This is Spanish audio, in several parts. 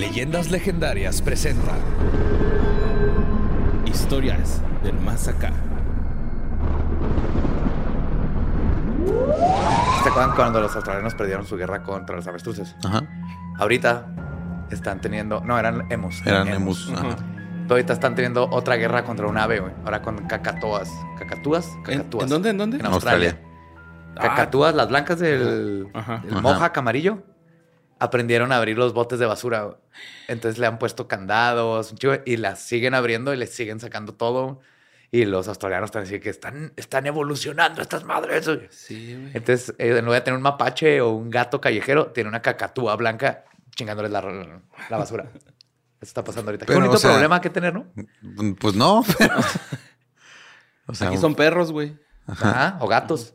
Leyendas Legendarias presenta Historias del Más Acá. ¿Se acuerdan cuando los australianos perdieron su guerra contra los avestruces? Ajá. Ahorita están teniendo. No, eran emus. Eran emus. Ajá. Ahorita están teniendo otra guerra contra un ave, güey. Ahora con cacatoas. ¿Cacatúas? ¿En, Cacatúas. en dónde? ¿En dónde? En Australia. Cacatúas, las blancas del, Ajá. del Ajá. moja amarillo, aprendieron a abrir los botes de basura. Entonces le han puesto candados y las siguen abriendo y les siguen sacando todo. Y los australianos están diciendo que están, están evolucionando estas madres. güey. Sí, güey. Entonces, eh, en lugar de tener un mapache o un gato callejero, tiene una cacatúa blanca chingándoles la, la basura. Eso está pasando ahorita. Qué Pero, bonito o sea- problema que tener, ¿no? Pues no, pero. O sea, Aquí son perros, güey. Ajá, o gatos.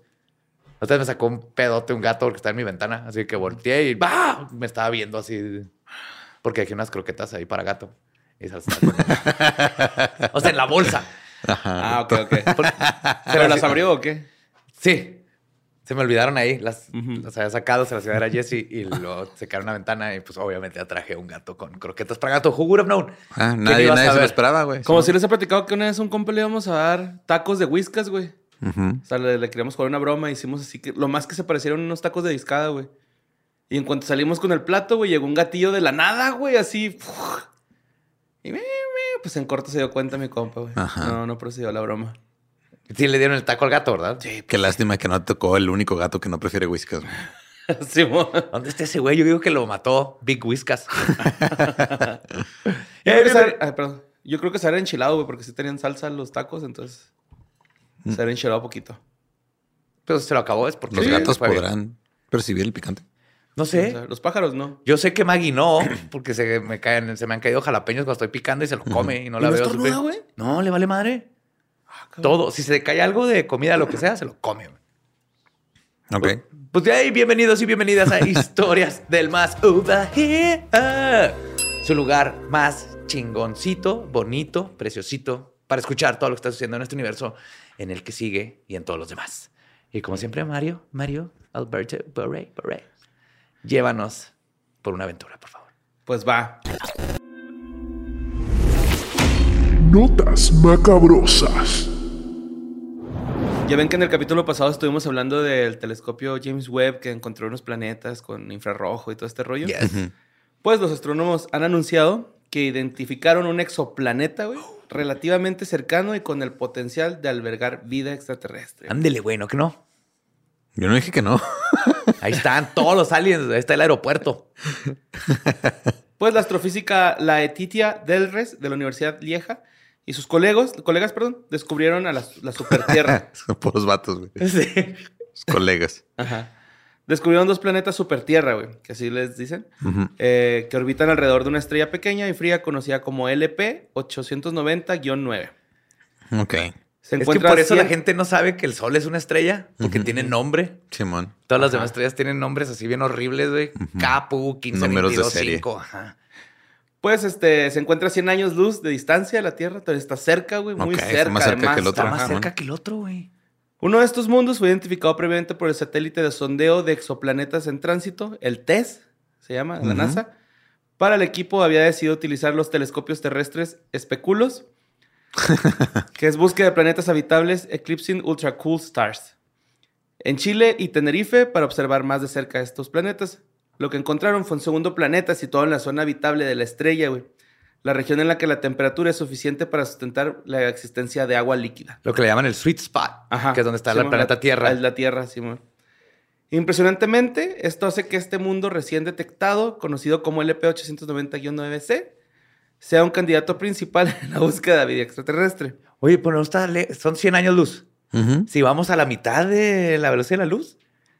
Entonces me sacó un pedote un gato porque está en mi ventana. Así que volteé y ¡bah! me estaba viendo así. Porque dejé unas croquetas ahí para gato. Y se las estaba comiendo. o sea, en la bolsa. Ah, ok, ok. ¿Pero las abrió o qué? Sí. Se me olvidaron ahí. Las, las había sacado, se las iba a dar a Jesse y lo se quedaron en la ventana. Y pues obviamente ya traje un gato con croquetas para gato. Who would have known? Ah, ¿Quién nadie, nadie se lo esperaba, güey. Como Sí. si les he platicado que una vez a un compa le íbamos a dar tacos de whiskas, güey. Ujú. O sea, le, le queríamos jugar una broma. Hicimos así que lo más que se parecieron unos tacos de discada, güey. Y en cuanto salimos con el plato, güey, llegó un gatillo de la nada, güey, así. Y me, me, pues en corto se dio cuenta mi compa, güey. Ajá. No, no procedió la broma. Sí, le dieron el taco al gato, ¿verdad? Sí, Qué lástima que no tocó el único gato que no prefiere whiskas. güey. Simón. ¿Dónde está ese güey? Yo digo que lo mató Big Whiskas. Yo creo que se habría- ay, perdón. Yo creo que se habría enchilado, güey, porque sí tenían salsa los tacos, entonces se habría enchilado poquito. Pero se lo acabó, es porque Los sí, gatos bien. podrán percibir el picante. No O sé. sea, los pájaros no. Yo sé que Maggie no, porque se me caen, se me han caído jalapeños cuando estoy picando y se lo come y no ¿Y la no veo. estornuda, sufrir. güey? No, le vale madre. Ah. Todo. Si se le cae algo de comida, lo que sea, se lo come. güey. Ok. Pues de ahí, bienvenidos y bienvenidas a Historias del Más Over Here. Su lugar más chingoncito, bonito, preciosito, para escuchar todo lo que está sucediendo en este universo, en el que sigue y en todos los demás. Y como siempre, Mario, Mario, Alberto, Borre, Borre, llévanos por una aventura, por favor. Pues va. Notas macabrosas. Ya ven que en el capítulo pasado estuvimos hablando del telescopio James Webb que encontró unos planetas con infrarrojo y todo este rollo. Pues los astrónomos han anunciado que identificaron un exoplaneta, güey, relativamente cercano y con el potencial de albergar vida extraterrestre. Ándele, güey, ¿no que no? Yo no dije que no. Ahí están todos los aliens, ahí está el aeropuerto. Pues la astrofísica Laetitia Delres de la Universidad Lieja y sus colegos, colegas, perdón, descubrieron a la, la supertierra. Son puros vatos, güey. Sí. Sus colegas. Ajá. Descubrieron dos planetas supertierra, güey, que así les dicen, eh, que orbitan alrededor de una estrella pequeña y fría conocida como LP 890-9. Ok. Se Es que por eso la 100 gente no sabe que el sol es una estrella, porque tiene nombre. Simón. Todas las demás estrellas tienen nombres así bien horribles, güey. Capu, 15, Números de 22, serie. 5. Ajá. Pues este, se encuentra a 100 años luz de distancia de la Tierra, entonces está cerca, güey, muy está cerca. más cerca además. que el otro. Está más Ajá, cerca bueno. que el otro, güey. Uno de estos mundos fue identificado previamente por el satélite de sondeo de exoplanetas en tránsito, el TESS, se llama, de la. NASA. Para el equipo había decidido utilizar los telescopios terrestres Speculos, que es búsqueda de planetas habitables Eclipsing Ultra Cool Stars. En Chile y Tenerife para observar más de cerca estos planetas. Lo que encontraron fue un segundo planeta situado en la zona habitable de la estrella, güey. La región en la que la temperatura es suficiente para sustentar la existencia de agua líquida. Lo que le llaman el sweet spot, Ajá. que es donde está el Simón, planeta la- Tierra. Es la Tierra, Simón. Impresionantemente, esto hace que este mundo recién detectado, conocido como LP890-9C, sea un candidato principal en la búsqueda de vida extraterrestre. Oye, pero no está son 100 años luz. Si vamos a la mitad de la velocidad de la luz,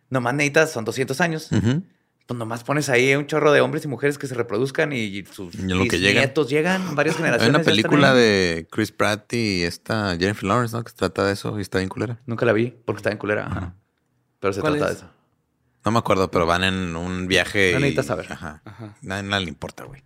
nomás necesitas, son 200 años. Ujú. Pues nomás pones ahí un chorro de hombres y mujeres que se reproduzcan y sus Y en lo que llegan. nietos llegan, varias Hay generaciones. una ya están película de Chris Pratt y esta Jennifer Lawrence, ¿no? Que se trata de eso y está bien culera. Nunca la vi porque está en culera. Ajá. Pero se ¿Cuál trata es? de eso. No me acuerdo, pero van en un viaje. No y- necesitas saber. Ajá. Ajá. Nada, nada le importa, güey.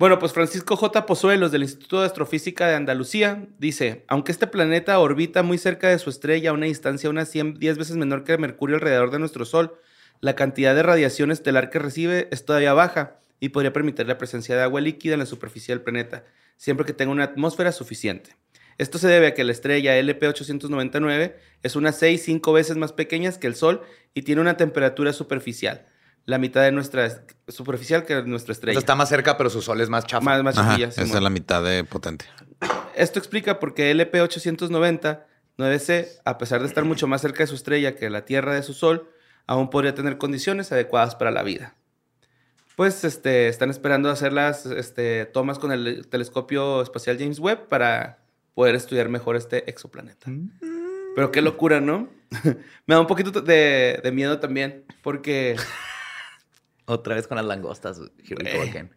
Bueno, pues Francisco J. Pozuelos del Instituto de Astrofísica de Andalucía dice, aunque este planeta orbita muy cerca de su estrella a una distancia unas 100, 10 veces menor que Mercurio alrededor de nuestro Sol, la cantidad de radiación estelar que recibe es todavía baja y podría permitir la presencia de agua líquida en la superficie del planeta, siempre que tenga una atmósfera suficiente. Esto se debe a que la estrella LP899 es unas 6-5 veces más pequeña que el Sol y tiene una temperatura superficial, la mitad de nuestra es- superficial que nuestra estrella. está más cerca, pero su sol es más chafa. más, más Ajá, chiquilla, esa es la mitad de potente. Esto explica por qué LP890 9C, a pesar de estar mucho más cerca de su estrella que la Tierra de su Sol, aún podría tener condiciones adecuadas para la vida. Pues este, están esperando hacer las este, tomas con el telescopio espacial James Webb para poder estudiar mejor este exoplaneta. Pero qué locura, ¿no? Me da un poquito de, de miedo también, porque Otra vez con las langostas. Güey.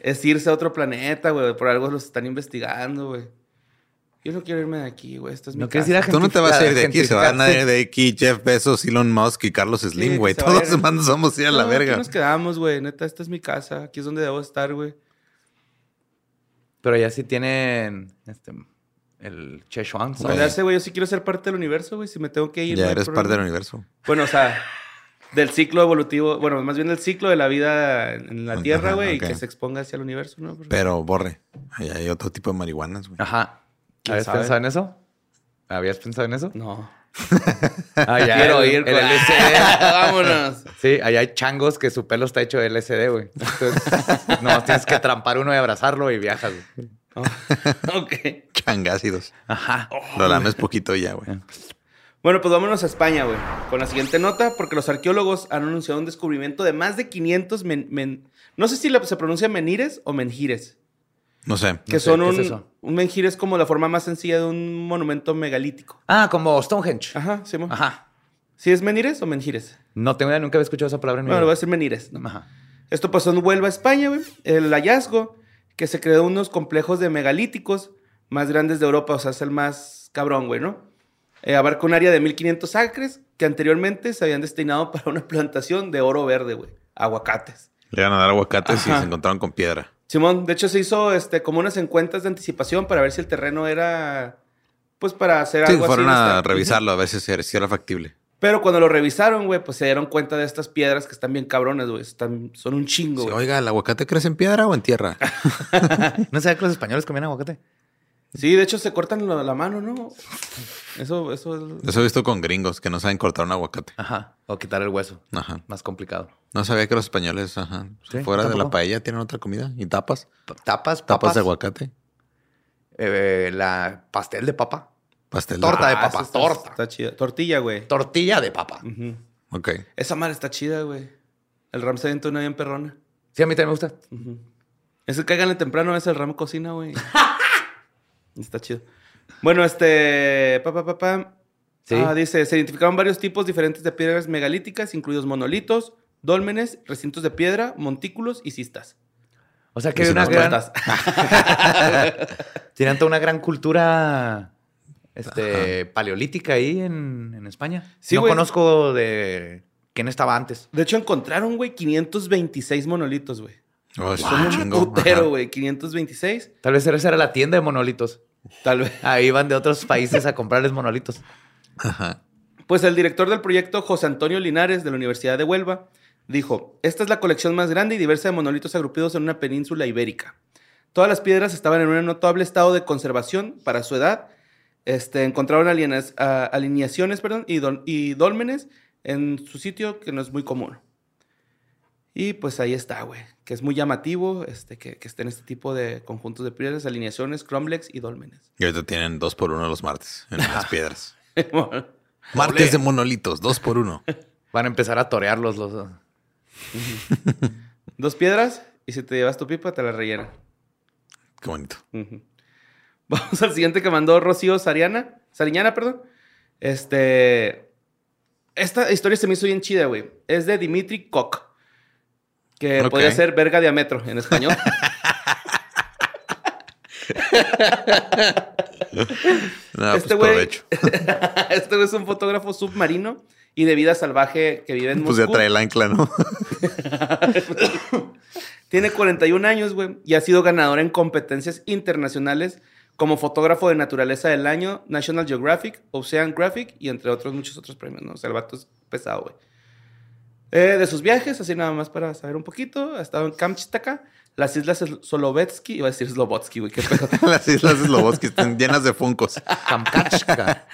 es irse a otro planeta, güey. Por algo los están investigando, güey. Yo no quiero irme de aquí, güey. Esta es mi ¿No quieres casa. ir a Tú no te vas a ir de aquí, se van a ir de aquí Jeff Bezos, Elon Musk y Carlos Slim, güey. se Todos demás vamos a ir a la No, verga. Aquí nos quedamos, güey. Neta, esta es mi casa. Aquí es donde debo estar, güey. Pero ya sí tienen este, el Chechuan. Se me hace, güey. Yo sí quiero ser parte del universo, güey. Si me tengo que ir. Ya eres parte del universo. Bueno, o sea, del ciclo evolutivo. Bueno, más bien del ciclo de la vida en la Tierra, güey. Y que se exponga hacia el universo, ¿no? Porque- Pero borre. Ahí hay otro tipo de marihuanas, güey. Ajá. ¿Quién ¿Habías sabe? pensado en eso? ¿Habías pensado en eso? No. Ah, ya, quiero el- ir el con- LSD. Vámonos. Sí, ahí hay changos que su pelo está hecho de LSD, güey. Entonces, nomás tienes que trampar uno y abrazarlo y viajas. güey. Oh, ok. Changácidos. Ajá. Lo lames poquito y ya, güey. Bueno, pues vámonos a España, güey. Con la siguiente nota, porque los arqueólogos han anunciado un descubrimiento de más de 500 men... men- no sé si la- se pronuncia menires o menjires. No sé. Que sé, son ¿qué es un... eso? un menjire es como la forma más sencilla de un monumento megalítico. Ah, como Stonehenge. Ajá, sí, mo. Ajá. ¿Sí es menires o menjires? No tengo idea, nunca había escuchado esa palabra en mi Bueno, lo voy a vida. decir menires. ¿no? Ajá. Esto pasó en Huelva, España, güey. El hallazgo que se creó unos complejos de megalíticos más grandes de Europa. O sea, es el más cabrón, güey, ¿no? Eh, abarca un área de 1500 acres que anteriormente se habían destinado para una plantación de oro verde, güey. Aguacates. Le iban a dar aguacates y Ajá. se encontraron con piedra. Simón, de hecho se hizo este, como unas encuestas de anticipación para ver si el terreno era, pues para hacer Sí, algo fueron así. a este, revisarlo a ver si era, si era factible. Pero cuando lo revisaron, güey, pues se dieron cuenta de estas piedras que están bien cabrones, güey. Están, son un chingo, Sí. Oiga, ¿el aguacate crece en piedra o en tierra? ¿No sabía que los españoles comían aguacate? Sí, de hecho se cortan la, la mano, ¿no? Eso, eso es... Eso he visto con gringos que no saben cortar un aguacate. Ajá. O quitar el hueso. Ajá. Más complicado. No sabía que los españoles, ajá, Sí, fuera de la paella tienen otra comida y tapas. Tapas, Tapas papas. de aguacate. eh, la pastel de papa. Pastel Torta de Ah, papa, está, torta. Está chida. Tortilla, güey. Tortilla de papa. Ujú. Ok. Esa madre está chida, güey. El ram se avienta una bien perrona. Sí, a mí también me gusta. Ese cáiganle temprano, es el ram cocina, güey. está chido. Bueno, este... Pa, pa, pa, pa. Sí. Ah, dice, se identificaron varios tipos diferentes de piedras megalíticas, incluidos monolitos, dólmenes, recintos de piedra, montículos y cistas. O sea que hay una gran... Tienen toda una gran cultura este, paleolítica ahí en, en España. Sí, no conozco de quién estaba antes. De hecho, encontraron, güey, 526 monolitos, güey. Oh, es Son un putero, güey. 526. Tal vez esa era la tienda de monolitos. Tal vez. Ahí van de otros países a comprarles monolitos. Ajá. Pues el director del proyecto, José Antonio Linares, de la Universidad de Huelva, dijo, esta es la colección más grande y diversa de monolitos agrupados en una península ibérica. Todas las piedras estaban en un notable estado de conservación para su edad. Este, encontraron alienas- alineaciones perdón, y, y dólmenes en su sitio que no es muy común. Y pues ahí está, güey, que es muy llamativo este, que, que estén este tipo de conjuntos de piedras, alineaciones, cromlex y dólmenes. Y ahorita tienen dos por uno los martes en las piedras. Martes de monolitos, dos por uno. Van a empezar a torearlos los... Dos piedras y si te llevas tu pipa te la rellenan. Qué bonito. Vamos al siguiente que mandó Rocío Sariana. Sariñana, perdón. Este. Esta historia se me hizo bien chida, güey. Es de Dimitri Koch. Que podría ser verga diámetro en español. No, Este pues güey- provecho. este es un fotógrafo submarino y de vida salvaje que vive en Pues ya Moscú. trae el ancla, ¿no? Tiene 41 años, güey, y ha sido ganador en competencias internacionales como fotógrafo de naturaleza del año, National Geographic, Oceanographic y entre otros muchos otros premios, ¿no? O sea, el vato es pesado, güey. Eh, de sus viajes, así nada más para saber un poquito, ha estado en Kamchatka, las islas Solovetsky, iba a decir Slobotsky, güey, qué pedo. Las islas Slobodsky están llenas de funcos. Kamchatka.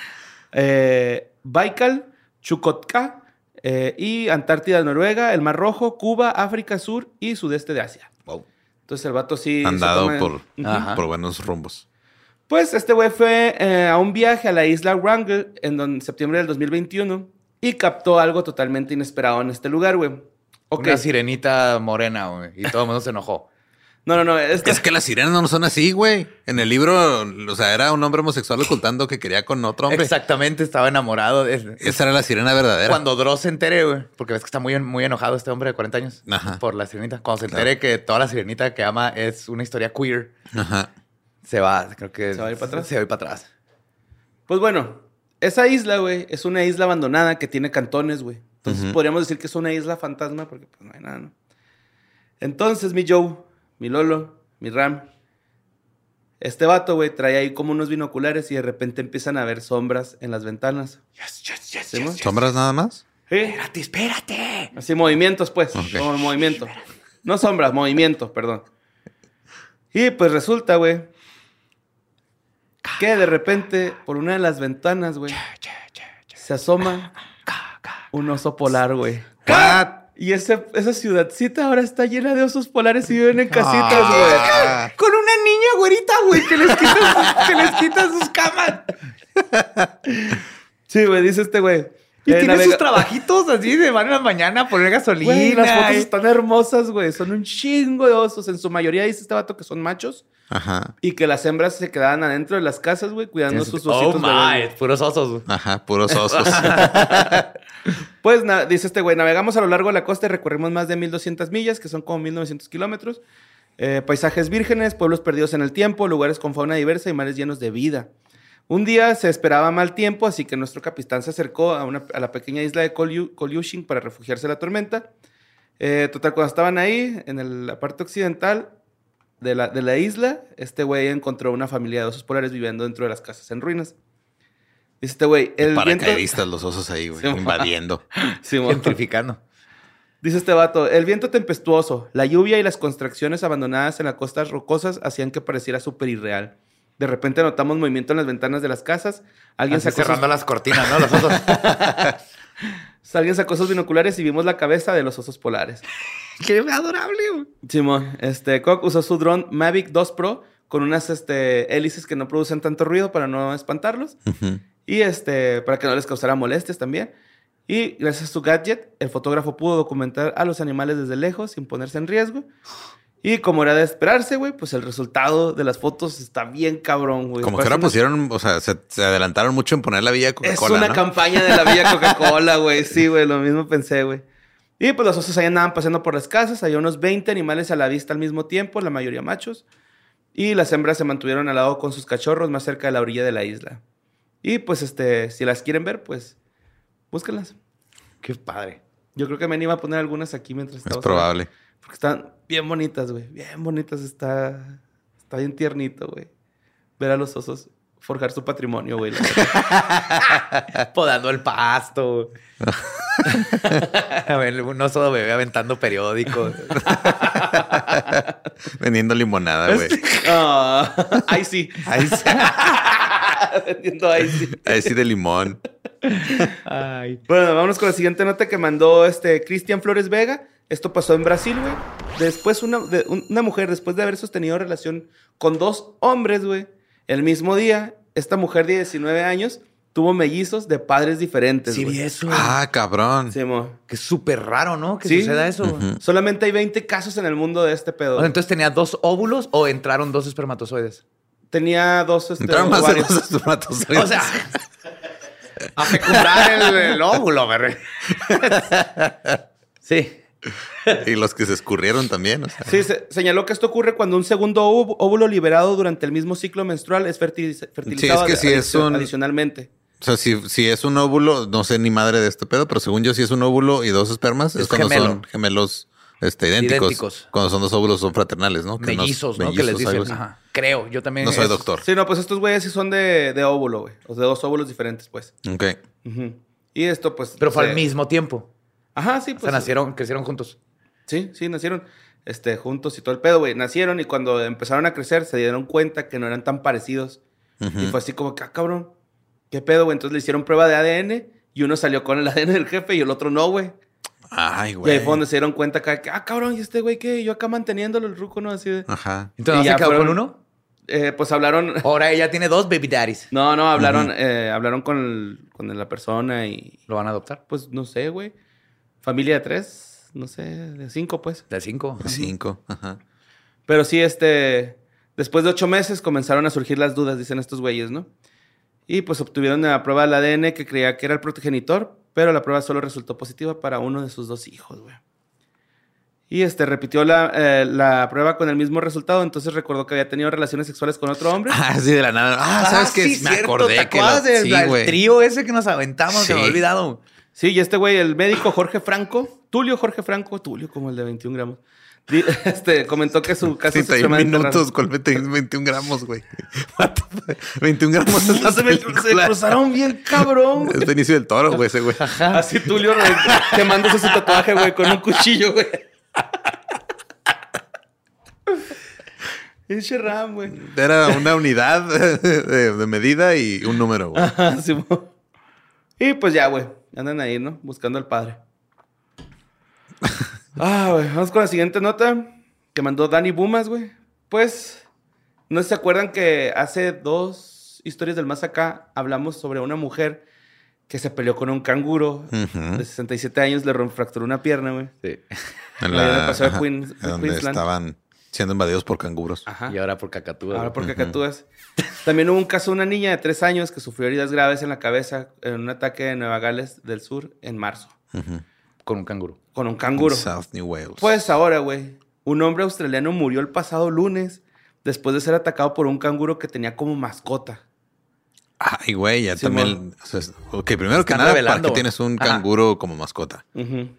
Eh, Baikal, Chukotka eh, y Antártida, Noruega, el Mar Rojo, Cuba, África Sur y sudeste de Asia. Wow. Entonces el vato sí. Andado toma- por, por buenos rumbos. Pues este güey fue eh, a un viaje a la isla Wrangell en septiembre del 2021 y captó algo totalmente inesperado en este lugar, güey. Una sirenita morena, güey. Y todo el mundo se enojó. No, no, no. Es que las sirenas no son así, güey. En el libro, o sea, era un hombre homosexual ocultando que quería con otro hombre. Exactamente, estaba enamorado de... Esa era la sirena verdadera. Cuando Dross se entere, güey, porque ves que está muy, muy enojado este hombre de 40 años Ajá. por la sirenita. Cuando se entere que toda la sirenita que ama es una historia queer, Ajá. se va, creo que... ¿Se va a ir para atrás? Se va a ir para atrás. Pues bueno, esa isla, güey, es una isla abandonada que tiene cantones, güey. Entonces podríamos decir que es una isla fantasma porque pues no hay nada, ¿no? Entonces mi Joe, mi Lolo, mi Ram, este vato, güey, trae ahí como unos binoculares y de repente empiezan a ver sombras en las ventanas. Yes, yes, yes. ¿Sombras nada más? ¿Sí? Espérate, espérate. Así movimientos, pues. Ok. Como movimiento. No sombras, movimiento, perdón. Y pues resulta, güey, que de repente por una de las ventanas, güey, se asoma un oso polar, güey. Y ese, esa ciudadcita ahora está llena de osos polares y viven en casitas, Ah. Con una niña güerita, güey, que les quita, que les quita sus camas. güey. Sí, güey, dice este güey. Y Eh, tiene navega- sus trabajitos así de van en la mañana a poner gasolina. Güey, las fotos y- están hermosas, güey. Son un chingo de osos. En su mayoría dice este vato que son machos. Ajá. Y que las hembras se quedaban adentro de las casas, güey, cuidando sus Oh, ositos bebés, my, puros osos. güey. Ajá, puros osos. Pues dice este güey, navegamos a lo largo de la costa y recorrimos más de 1200 millas, que son como 1900 kilómetros. Eh, paisajes vírgenes, pueblos perdidos en el tiempo, lugares con fauna diversa y mares llenos de vida. Un día se esperaba mal tiempo, así que nuestro capitán se acercó a, una- a la pequeña isla de Kolyushin para refugiarse de la tormenta. Eh, total, cuando estaban ahí, en el- la parte occidental de la, de la isla, este güey encontró una familia de osos polares viviendo dentro de las casas en ruinas. Dice este güey, el viento... Paracaidistas los osos ahí, güey, invadiendo. Gentrificando. Dice este vato, el viento tempestuoso, la lluvia y las construcciones abandonadas en las costas rocosas hacían que pareciera súper irreal. De repente notamos movimiento en las ventanas de las casas. Alguien Así sacó, sus, cerrando las cortinas, ¿no? Los osos. alguien sacó sus binoculares y vimos la cabeza de los osos polares. Qué adorable. Simón, este, Koch usó su dron Mavic 2 Pro con unas este, hélices que no producen tanto ruido para no espantarlos. Y este, para que no les causara molestias también. Y gracias a su gadget, el fotógrafo pudo documentar a los animales desde lejos sin ponerse en riesgo. Y como era de esperarse, güey, pues el resultado de las fotos está bien cabrón, güey. Como que ahora una- pusieron, o sea, se, se adelantaron mucho en poner la villa Es Coca-Cola. una ¿no? campaña de la Villa Coca-Cola, güey. Sí, güey, lo mismo pensé, güey. Y pues los osos ahí andaban paseando por las casas. Había unos 20 animales a la vista al mismo tiempo, la mayoría machos. Y las hembras se mantuvieron al lado con sus cachorros más cerca de la orilla de la isla. Y pues, este, si las quieren ver, pues, búsquenlas. Qué padre. Yo creo que me iba a poner algunas aquí mientras Es probable. hablando, Porque están bien bonitas, güey. Bien bonitas. Está, está bien tiernito, güey. Ver a los osos forjar su patrimonio, güey. Podando el pasto. A ver, un oso bebé aventando periódicos. Vendiendo limonada, güey. Ah, ahí sí. Ahí sí. Vendiendo ahí sí. Ahí sí de limón. Ay. Bueno, vámonos con la siguiente nota que mandó este Cristian Flores Vega. Esto pasó en Brasil, güey. Después una, de- una mujer, después de haber sostenido relación con dos hombres, güey, el mismo día, esta mujer de 19 años tuvo mellizos de padres diferentes. Sí, güey. vi eso. Ah, cabrón. Sí, mo. Que es súper raro, ¿no? Que Sí. suceda eso. güey. Ujú. Solamente hay 20 casos en el mundo de este pedo. O sea, entonces tenía dos óvulos o entraron dos espermatozoides. Tenía dos este, Entraron más de dos espermatozoides. O sea, a fecundar el, el óvulo, re- Sí. Y los que se escurrieron también. O sea. Sí, se- señaló que esto ocurre cuando un segundo óvu- óvulo liberado durante el mismo ciclo menstrual es fertiliz- fertilizado que sí es un- adicionalmente. O sea, si, si es un óvulo, no sé ni madre de este pedo, pero según yo, si es un óvulo y dos espermas, es, Es cuando gemelo. son gemelos este, idénticos. Idénticos. Cuando son dos óvulos, son fraternales, ¿no? Que Mellizos, ¿no? Que les dicen. Ajá. Creo, yo también. No soy es- doctor. Sí, no, pues estos güeyes sí son de, de óvulo, güey. O de dos óvulos diferentes, pues. Ok. Y esto, pues. Pero fue al mismo tiempo. Ajá, sí, O pues. sea, nacieron, crecieron juntos. Sí, sí, nacieron este, juntos y todo el pedo, güey. Nacieron y cuando empezaron a crecer se dieron cuenta que no eran tan parecidos. Y fue así como que, ah, cabrón, ¿qué pedo, güey? Entonces le hicieron prueba de ADN y uno salió con el ADN del jefe y el otro no, güey. Ay, Y ahí güey. fue donde se dieron cuenta que, ah, cabrón, ¿y este güey qué? Yo acá manteniéndolo el ruco, ¿no? Así de... Ajá. Entonces, Y ¿no ya se quedó fueron- con uno? Eh, pues hablaron... Ahora ella tiene dos baby daddies. No, no, hablaron, eh, hablaron con, el- con la persona y... ¿Lo van a adoptar? Pues no sé, güey. Familia de tres, no sé, de cinco, pues. De cinco. Cinco. Ajá. Pero sí, este. Después de ocho meses comenzaron a surgir las dudas, dicen estos güeyes, ¿no? Y pues obtuvieron la prueba del ADN que creía que era el progenitor, pero la prueba solo resultó positiva para uno de sus dos hijos, güey. Y este repitió la, eh, la prueba con el mismo resultado, entonces recordó que había tenido relaciones sexuales con otro hombre. Ah, sí, de la nada. Ah, ¿sabes qué? sí, Me cierto, acordé ¿te que lo- del sí, trío ese que nos aventamos? Se me Sí. ha olvidado. Sí, y este güey, el médico Jorge Franco, Tulio Jorge Franco, Tulio como el de 21 gramos, este, comentó que su caso es 31 extremadamente raro. minutos, ¿cuál 20 21 gramos, güey? What the fuck? 21 gramos Se, me- se cruzaron bien cabrón. Es Benicio del Toro, güey, ese güey. Así Tulio güey, quemándose su tatuaje, güey, con un cuchillo, güey. Pinche Ram, güey. Era una unidad de, de medida y un número, güey. Ajá, sí. Y pues ya, güey. Andan ahí, ¿no? Buscando al padre. Ah, güey. Vamos con la siguiente nota que mandó Dani Bumas, güey. Pues, no se acuerdan que hace dos historias del más acá hablamos sobre una mujer que se peleó con un canguro Ujú. de 67 años, le fracturó una pierna, güey. Sí. En Queens- donde Queensland. estaban siendo invadidos por canguros. Ajá. Y ahora por cacatúa. Ahora por cacatúas. También hubo un caso de una niña de tres años que sufrió heridas graves en la cabeza en un ataque en Nueva Gales del Sur en marzo. Ujú. Con un canguro. Con un canguro. South New Wales. Pues ahora, güey. Un hombre australiano murió el pasado lunes después de ser atacado por un canguro que tenía como mascota. Ay, güey, ya también. o sea, ok, primero que nada, ¿para qué tienes un Ajá. canguro como mascota? Ujú.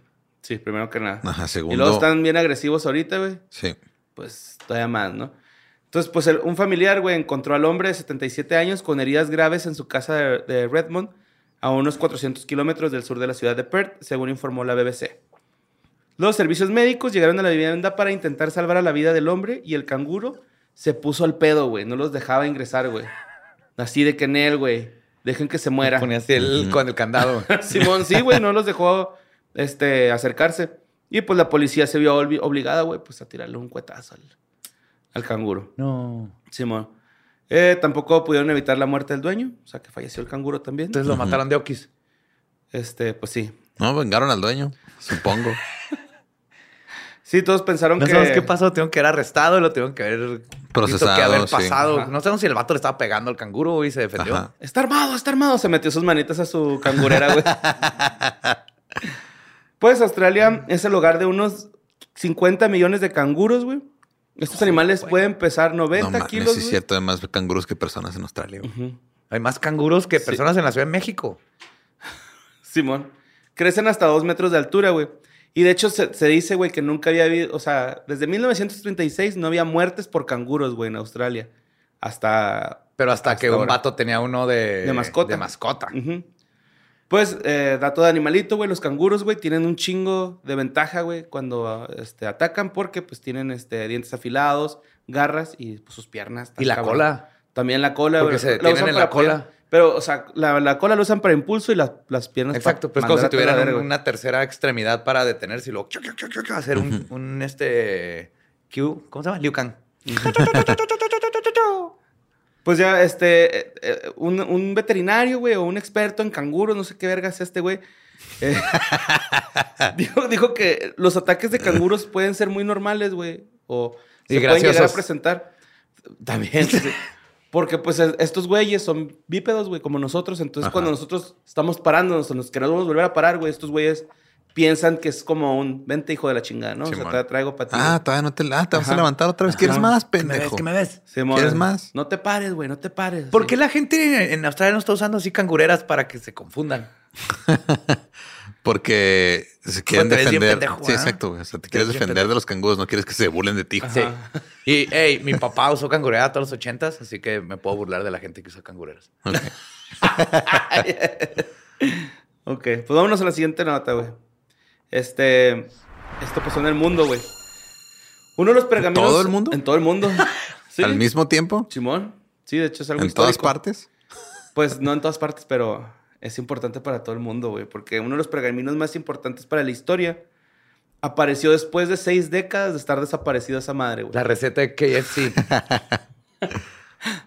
Sí, primero que nada. Ajá, segundo. Y luego están bien agresivos ahorita, güey. Sí. Pues todavía más, ¿no? Entonces, pues el- un familiar, güey, encontró al hombre de 77 años con heridas graves en su casa de, de Redmond, a unos 400 kilómetros del sur de la ciudad de Perth, según informó la BBC. Los servicios médicos llegaron a la vivienda para intentar salvar a la vida del hombre y el canguro se puso al pedo, güey. No los dejaba ingresar, güey. Así de que en él, güey. Dejen que se muera. Ponía así el, con el candado. Simón, sí, güey, no los dejó este, acercarse. Y pues la policía se vio obli- obligada, güey, pues a tirarle un cuetazo al, al canguro. no. Simón. Eh, tampoco pudieron evitar la muerte del dueño, o sea que falleció el canguro también. Entonces lo mataron de Okis. Este, pues sí. No, vengaron al dueño, supongo. Sí, todos pensaron No que. sabemos qué pasó. Tengo que haber arrestado, lo tengo que haber Procesado, visto que haber pasado. No sabemos si el vato le estaba pegando al canguro y se defendió. Ajá. Está armado, está armado. Se metió sus manitas a su cangurera, güey. pues Australia es el hogar de unos 50 millones de canguros, güey. Estos animales pueden pesar 90 no kilos. sí es cierto, hay más canguros que personas en Australia. güey. Hay más canguros que personas en la Ciudad de México. Simón. Crecen hasta dos metros de altura, güey. Y de hecho se, se dice, güey, que nunca había habido, o sea, desde 1936 no había muertes por canguros, güey, en Australia. Hasta... Pero hasta, Hasta que un vato tenía uno de... De mascota. De mascota. Pues, eh, dato de animalito, güey, los canguros, güey, tienen un chingo de ventaja, güey, cuando este, atacan porque, pues, tienen este, dientes afilados, garras y pues, sus piernas. Y la cabrón. cola. También la cola, Porque güey. se detienen usan en la cola. Pero, o sea, la, la cola la usan para impulso y las, las piernas Exacto, pues como si la tuvieran una tercera extremidad para detenerse y luego hacer un, un, este Q, ¿cómo se llama? Liu Kang. Pues ya, este, eh, eh, un, un veterinario, güey, o un experto en canguros, no sé qué verga es este, güey. eh, dijo, dijo que los ataques de canguros pueden ser muy normales, güey. O Y se pueden llegar a presentar. También. sí. Porque, pues, es- estos güeyes son bípedos, güey, como nosotros. Entonces, Ajá. cuando nosotros estamos parándonos o nos queremos volver a parar, güey, estos güeyes piensan que es como un vente, hijo de la chingada, ¿no? o sea, te traigo para ti. Ah, todavía no te, ah, te vas a Ajá. levantar otra vez. ¿Quieres Ajá. más, ¿Qué me ves? pendejo? ¿Qué me ves? ¿Quieres más? No te pares, güey, no te pares. ¿Por Sí. qué la gente en Australia no está usando así cangureras para que se confundan? Porque se quieren bien defender. pendejo, sí, ¿ah? exacto. güey. O sea, te Te quieres defender pendejo. de los canguros, no quieres que se burlen de ti. Sí. Y, hey, mi papá usó cangurera todos los ochentas, así que me puedo burlar de la gente que usa cangureras. Ok. Ok, pues vámonos a la siguiente nota, güey. Este, esto pasó en el mundo, güey. Uno de los pergaminos. todo el mundo? En todo el mundo. Sí. ¿Al mismo tiempo? Simón. Sí, de hecho es algo ¿En todas partes? Pues no en todas partes, pero es importante para todo el mundo, güey. Porque uno de los pergaminos más importantes para la historia apareció después de seis décadas de estar desaparecido esa madre, güey. La receta de KFC.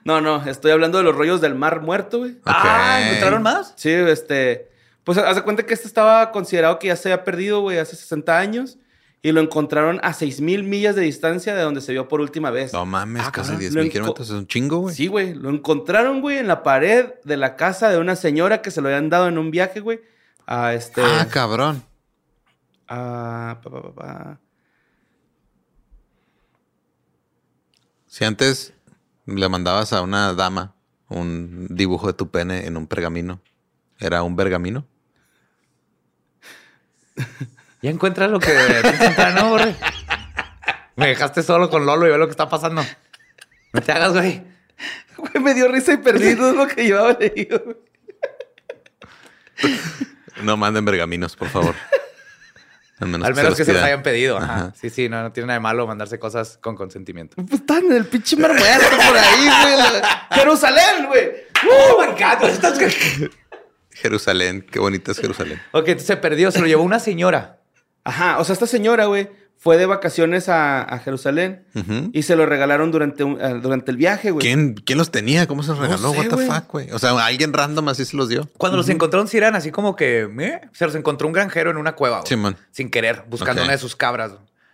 No, no, estoy hablando de los rollos del mar muerto, güey. Ah. ¿encontraron más? Sí, este. Pues haz de cuenta que este estaba considerado que ya se había perdido, güey, hace 60 años. Y lo encontraron a 6.000 millas de distancia de donde se vio por última vez. No mames, Ah, casi cabrón. 10 Lo mil enco- kilómetros. Es un chingo, güey. Sí, güey. Lo encontraron, güey, en la pared de la casa de una señora que se lo habían dado en un viaje, güey. A este. Ah, cabrón. a. pa, pa, pa, pa. Si antes le mandabas a una dama un dibujo de tu pene en un pergamino, ¿era un pergamino? Ya encuentras lo que encontrar, ¿no, borre? Me dejaste solo con Lolo y ve lo que está pasando. No te hagas, güey. Güey, me dio risa y perdí todo lo que llevaba leído, güey. No manden pergaminos, por favor. Al menos, Al menos que se los hayan pedido. Ajá. Ajá. Sí, sí, no, no tiene nada de malo mandarse cosas con consentimiento. Pues están en el pinche mar muerto por ahí, güey. Jerusalén, güey. ¡Oh, my God! Jerusalén, qué bonita es Jerusalén. ok, entonces se perdió. Se lo llevó una señora. Ajá, o sea, esta señora, güey, fue de vacaciones a, a Jerusalén y se lo regalaron durante, un- eh, durante el viaje, güey. ¿Quién, ¿Quién los tenía? ¿Cómo se los regaló? sé, What the güey. fuck, güey? O sea, alguien random así se los dio. Cuando los encontraron, sí eran así como que... ¿eh? Se los encontró un granjero en una cueva. güey. Simón. Sin querer, buscando una de sus cabras.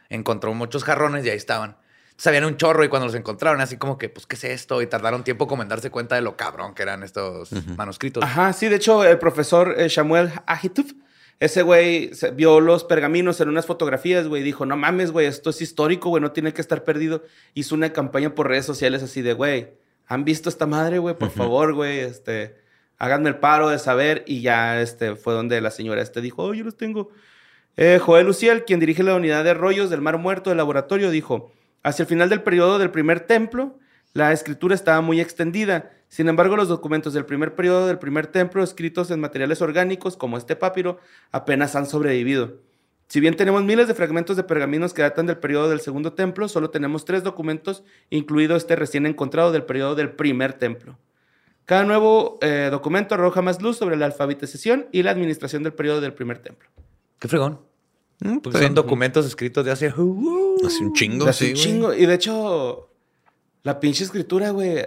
Encontró muchos jarrones y ahí estaban. Sabían un chorro y cuando los encontraron, así como que, pues, ¿qué es esto? Y tardaron tiempo como en darse cuenta de lo cabrón que eran estos manuscritos. Ajá, sí, de hecho, el profesor eh, Samuel Ahituf, ese güey se- vio los pergaminos en unas fotografías, güey, y dijo, no mames, güey, esto es histórico, güey, no tiene que estar perdido. Hizo una campaña por redes sociales así de, güey, ¿han visto esta madre, güey? Por favor, güey, este, háganme el paro de saber. Y ya, este, fue donde la señora este dijo, oh, yo los tengo. Eh, Joel Luciel, quien dirige la unidad de rollos del Mar Muerto del laboratorio, dijo, hacia el final del periodo del primer templo, la escritura estaba muy extendida. Sin embargo, los documentos del primer periodo del primer templo, escritos en materiales orgánicos como este papiro, apenas han sobrevivido. Si bien tenemos miles de fragmentos de pergaminos que datan del periodo del segundo templo, solo tenemos tres documentos, incluido este recién encontrado del periodo del primer templo. Cada nuevo eh, documento arroja más luz sobre la alfabetización y la administración del periodo del primer templo. Qué fregón. Mm, Porque son documentos escritos de hace... uh, Hace un chingo, De hace sí, un güey. chingo. Y de hecho, la pinche escritura, güey,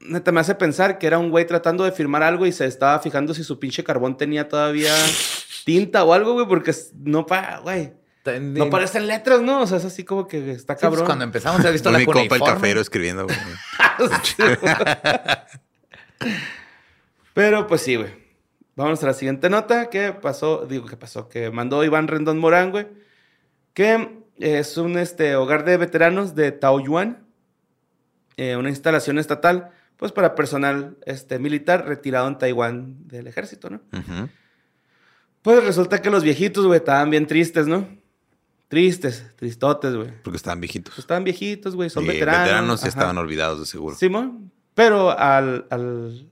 neta me hace pensar que era un güey tratando de firmar algo y se estaba fijando si su pinche carbón tenía todavía tinta o algo, güey, porque no para, güey. No parecen letras, ¿no? O sea, es así como que está Sí, pues, cabrón. cuando empezamos, ¿has visto la Mi compa el cafero escribiendo, güey. Pero pues sí, güey. Vamos a la siguiente nota. ¿Qué pasó? Digo, ¿qué pasó? Que mandó Iván Rendón Morán, güey. Que es un este, hogar de veteranos de Taoyuan. eh, una instalación estatal, pues para personal este, militar retirado en Taiwán del ejército, ¿no? Pues resulta que los viejitos, güey, estaban bien tristes, ¿no? Tristes, tristotes, güey. Porque estaban viejitos. Pues estaban viejitos, güey, son Y veteranos. veteranos y ajá. estaban olvidados de seguro. Simón. Pero al, al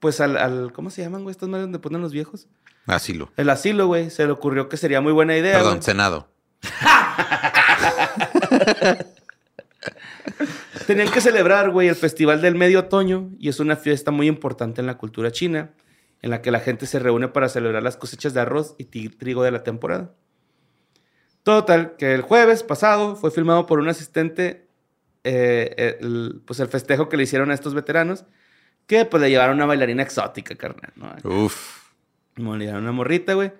pues al, al, ¿cómo se llaman, güey? Estas madres donde ponen los viejos. Asilo. El asilo, güey. Se le ocurrió que sería muy buena idea. Perdón, güey. Senado. Tenían que celebrar, güey, el Festival del Medio Otoño y es una fiesta muy importante en la cultura china, en la que la gente se reúne para celebrar las cosechas de arroz y trigo de la temporada. Total, que el jueves pasado fue filmado por un asistente, eh, el- pues el festejo que le hicieron a estos veteranos, que pues le llevaron una bailarina exótica, carnal, ¿no? Uf. Como le llevaron una morrita, güey.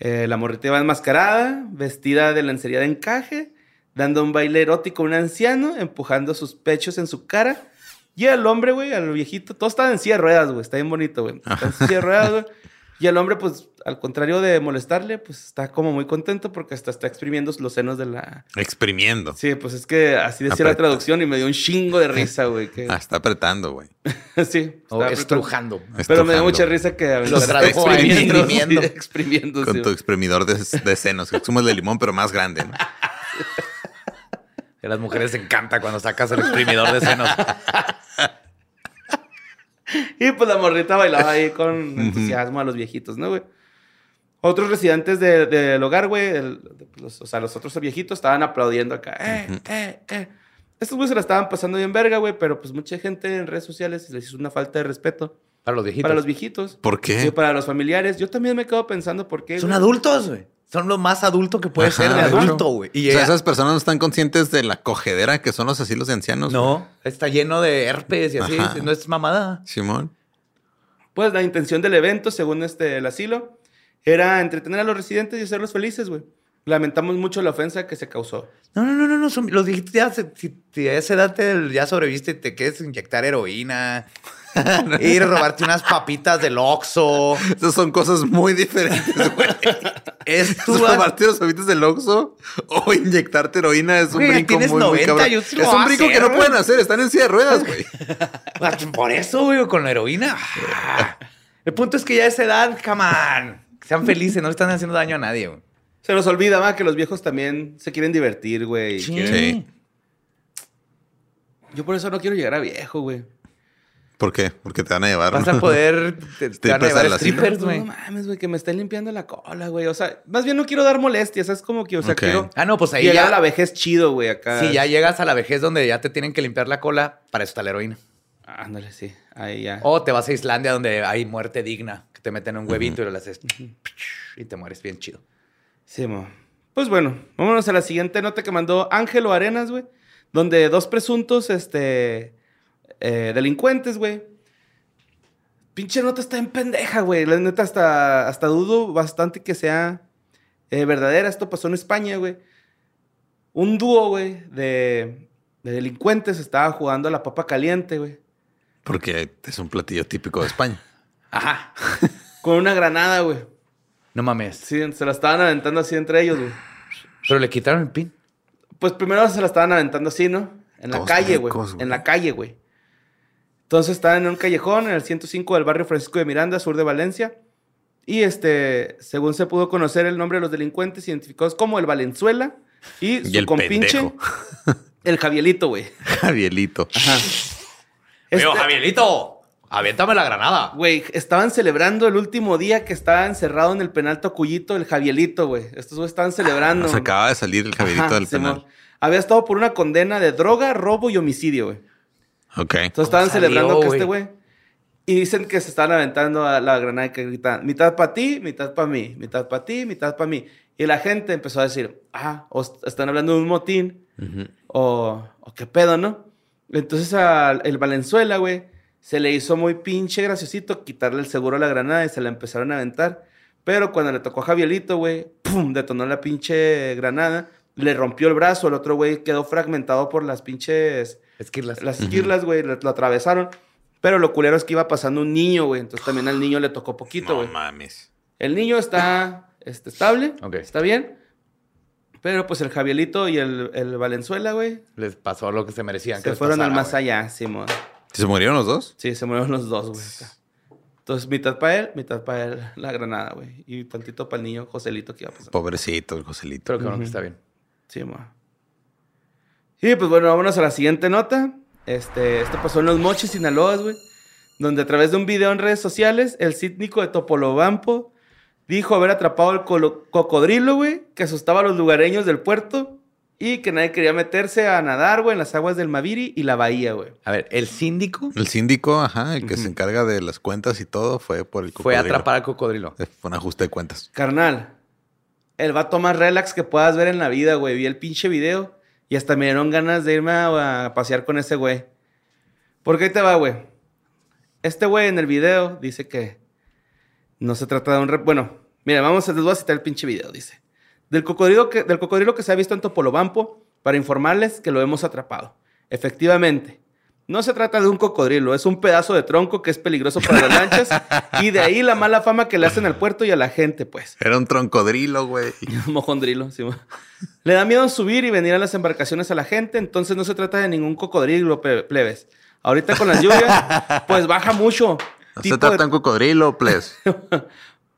Eh, la morrita iba enmascarada, vestida de lencería de encaje, dando un baile erótico a un anciano, empujando sus pechos en su cara. Y el hombre, güey, al viejito, todo estaba en silla de ruedas, güey. Está bien bonito, güey. Está en silla de ruedas, güey. Y el hombre, pues, al contrario de molestarle, pues está como muy contento porque hasta está exprimiendo los senos de la. Exprimiendo. Sí, pues es que así decía la traducción y me dio un chingo de risa, güey. que- Ah, está apretando, güey. sí. O estrujando. Pero me dio mucha risa que Lo tradujo a exprimiendo, exprimiendo. sí, exprimiendo, Con sí. tu exprimidor de, de senos. que Es como el de limón, pero más grande. ¿no? A las mujeres les encanta cuando sacas el exprimidor de senos. Y pues la morrita bailaba ahí con entusiasmo a los viejitos, ¿no, güey? Otros residentes de- del hogar, güey, el- los- o sea, los otros viejitos estaban aplaudiendo acá. Eh, eh, eh. Estos güeyes se la estaban pasando bien verga, güey, pero pues mucha gente en redes sociales les hizo una falta de respeto. Para los viejitos. Para los viejitos. ¿Por qué? Y para los familiares. Yo también me quedo pensando por qué. Son güey. adultos, güey. Son lo más adulto que puede Ajá, ser de adulto, güey. Y o sea, esas personas no están conscientes de la cogedera que son los asilos de ancianos. No, está lleno de herpes y así. Ajá. No es mamada. Simón. Pues la intención del evento, según este, el asilo, era entretener a los residentes y hacerlos felices, güey. Lamentamos mucho la ofensa que se causó. No, no, no, no, no. Son, los viejitos ya, si, si a esa edad te- ya sobreviviste y te quieres inyectar heroína, ir a robarte unas papitas del Oxxo. Esas son cosas muy diferentes, güey. Es tu... Tomarte los habitos del Oxxo o inyectarte heroína es un brinco muy, muy 90, cabrón. yo sí lo es un brinco hacer, que no pueden hacer. Están en silla de ruedas, güey. Por eso, güey, con la heroína. Ah. El punto es que ya a esa edad, come on. Sean felices, no le están haciendo daño a nadie, güey. Se nos olvida, va, que los viejos también se quieren divertir, güey. y Sí. quieren- Sí. Yo por eso no quiero llegar a viejo, güey. ¿Por qué? Porque te van a llevar. Vas a poder... Te, te van a llevar a strippers, No, güey. no mames, güey, que me estén limpiando la cola, güey. O sea, más bien no quiero dar molestias, es como que, o sea, Ok. quiero Ah, no, pues ahí llegar ya... a la vejez chido, güey, acá. Si ya llegas a la vejez donde ya te tienen que limpiar la cola, para eso está la heroína. Ándale, sí. Ahí ya. O te vas a Islandia donde hay muerte digna, que te meten un huevito y lo haces y te mueres bien chido. Sí, mo. Pues bueno, vámonos a la siguiente nota que mandó Ángelo Arenas, güey. Donde dos presuntos, este, eh, delincuentes, güey. Pinche nota está en pendeja, güey. La neta hasta, hasta dudo bastante que sea eh, verdadera. Esto pasó en España, güey. Un dúo, güey, de, de delincuentes estaba jugando a la papa caliente, güey. Porque es un platillo típico de España. Ajá. Con una granada, güey. No mames. Sí, se la estaban aventando así entre ellos, güey. Pero le quitaron el pin. Pues primero se la estaban aventando así, ¿no? En la Todos calle, güey. En la calle, güey. Entonces estaban en un callejón en el 105 del barrio Francisco de Miranda, sur de Valencia. Y este, según se pudo conocer el nombre de los delincuentes identificados como el Valenzuela y su Y el compinche, pendejo. el Javielito, güey. Javielito. Ajá. Pero, Este- Javierito, aviéntame la granada. Güey, estaban celebrando el último día que estaba encerrado en el penal Tocuyito, el Javielito, güey. Estos güeyes estaban celebrando. Se acaba de salir el Javierito Ajá, del penal. Había estado por una condena de droga, robo y homicidio, güey. Ok. Entonces estaban salió, celebrando que este güey. Y dicen que se están aventando a la granada y que gritan, mitad para ti, mitad para mí, mitad para ti, mitad para mí. Y la gente empezó a decir, ah, o est- están hablando de un motín, Ujú. o, o qué pedo, ¿no? Entonces al el Valenzuela, güey, se le hizo muy pinche graciosito quitarle el seguro a la granada y se la empezaron a aventar. Pero cuando le tocó a Javielito, güey, pum, detonó la pinche granada, le rompió el brazo, el otro güey quedó fragmentado por las pinches Esquirlas. las esquirlas, güey, lo, lo atravesaron. Pero lo culero es que iba pasando un niño, güey. Entonces también al niño le tocó poquito, No güey. mames. el niño está este, estable, Ok. está bien. Pero pues el Javielito y el, el Valenzuela, güey, Les pasó lo que se merecían. que se les fueron al más güey. allá, Simón. ¿Se murieron los dos? Sí, se murieron los dos, güey. Entonces, mitad para él, mitad para él la granada, güey. Y tantito para el niño Joselito que iba a pasar. Pobrecito el Joselito. Pero que bueno que está bien. Sí, mo. Y pues bueno, vámonos a la siguiente nota. Este, esto pasó en Los Mochis, Sinaloa, güey. Donde a través de un video en redes sociales, el sítnico de Topolobampo dijo haber atrapado el colo- cocodrilo, güey, que asustaba a los lugareños del puerto y que nadie quería meterse a nadar, güey, en las aguas del Maviri y la bahía, güey. A ver, el síndico El síndico, ajá, el que se encarga de las cuentas y todo, fue por el fue a cocodrilo. atrapar al cocodrilo. Fue un ajuste de cuentas. Carnal, el vato más relax que puedas ver en la vida, güey. Vi el pinche video y hasta me dieron ganas de irme a, pasear con ese güey. ¿Por qué te va, güey? Este güey en el video dice que no se trata de un... rep- Bueno, mira, vamos a, les citar el pinche video, dice. Del cocodrilo, que, del cocodrilo que se ha visto en Topolobampo para informarles que lo hemos atrapado. Efectivamente, no se trata de un cocodrilo, es un pedazo de tronco que es peligroso para las lanchas y de ahí la mala fama que le hacen al puerto y a la gente, pues. Era un troncodrilo, güey. Mojondrilo, sí. Le da miedo subir y venir a las embarcaciones a la gente, entonces no se trata de ningún cocodrilo, plebes. Ahorita con las lluvias, pues baja mucho. No Tipo se trata de un cocodrilo, ples.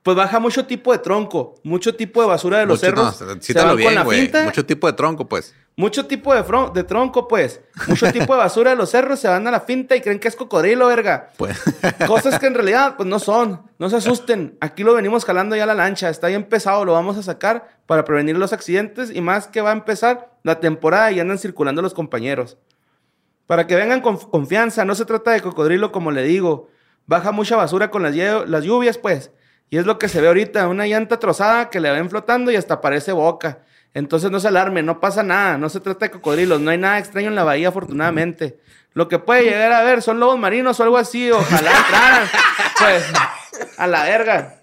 Pues baja mucho tipo de tronco, mucho tipo de basura de los Mucho- no, cerros. se van bien, con la güey. finta, Mucho tipo de tronco, pues. mucho tipo de, de tronco, pues. Mucho tipo de basura de los cerros se van a la finta y creen que es cocodrilo, verga. Pues. Cosas que en realidad, pues no son. No se asusten. Aquí lo venimos jalando ya a la lancha. Está bien pesado, lo vamos a sacar para prevenir los accidentes y más que va a empezar la temporada y andan circulando los compañeros. Para que vengan con confianza, no se trata de cocodrilo como le digo. Baja mucha basura con las lluvias, pues. Y es lo que se ve ahorita, una llanta trozada que le ven flotando y hasta parece boca. Entonces no se alarme, no pasa nada, no se trata de cocodrilos, no hay nada extraño en la bahía, afortunadamente. Lo que puede llegar a ver son lobos marinos o algo así, ojalá entraran. Pues, a la verga.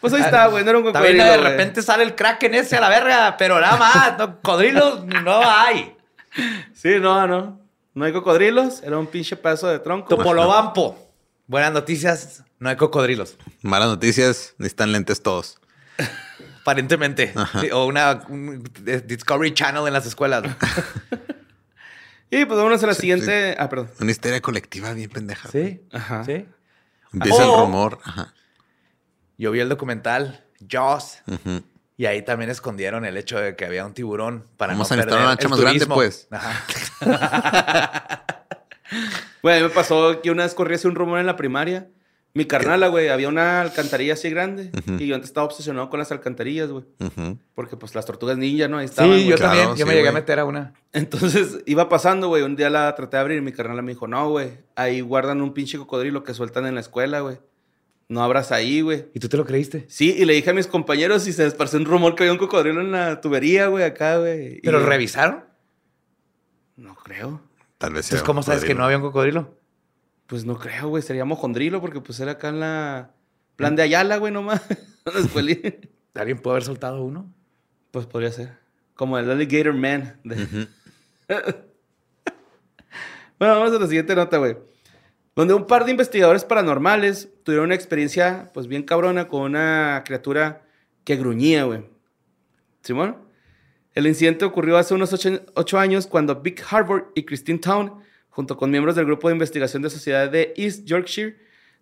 Pues ahí está, güey, no era un cocodrilo. de repente sale el crack en ese a la verga, pero nada más. No, cocodrilos no hay. Sí, no, no. No hay cocodrilos, era un pinche pedazo de tronco. Topolobampo. Buenas noticias, no hay cocodrilos. Malas noticias, necesitan lentes todos. Aparentemente. Sí, o una un Discovery Channel en las escuelas. Y pues vámonos a la Sí, siguiente. Ah, perdón. Una histeria colectiva bien pendeja. Sí. Ajá. Sí. Empieza Oh. el rumor. Ajá. Yo vi el documental Jaws Ujú. Y ahí también escondieron el hecho de que había un tiburón para Vamos no a necesitar perder una lancha el más grande, pues. Ajá. Güey, a mí me pasó que una vez corrí hace un rumor en la primaria. Mi carnala, güey, había una alcantarilla así grande. Y yo antes estaba obsesionado con las alcantarillas, güey. Porque pues las tortugas ninja, ¿no? Ahí estaban. Sí, yo. Claro, también. Yo sí, me llegué a meter a una. Entonces iba pasando, güey. Un día la traté de abrir y mi carnala me dijo, no, güey. Ahí guardan un pinche cocodrilo que sueltan en la escuela, güey. No abras ahí, güey. ¿Y tú te lo creíste? Sí, y le dije a mis compañeros y se esparció un rumor que había un cocodrilo en la tubería, güey, acá, güey. Y ¿Pero revisaron? No creo. Tal vez sea Entonces, ¿cómo sabes que no había un cocodrilo? Pues no creo, güey. Sería mojondrilo porque pues era acá en la... Plan de Ayala, güey, nomás. ¿Alguien puede haber soltado uno? Pues podría ser. Como el Alligator Man. de- bueno, vamos a la siguiente nota, güey. Donde un par de investigadores paranormales tuvieron una experiencia, pues bien cabrona, con una criatura que gruñía, güey. ¿Simón? El incidente ocurrió hace unos ocho, años cuando Vic Harbour y Christine Town, junto con miembros del grupo de investigación de Sociedad de East Yorkshire,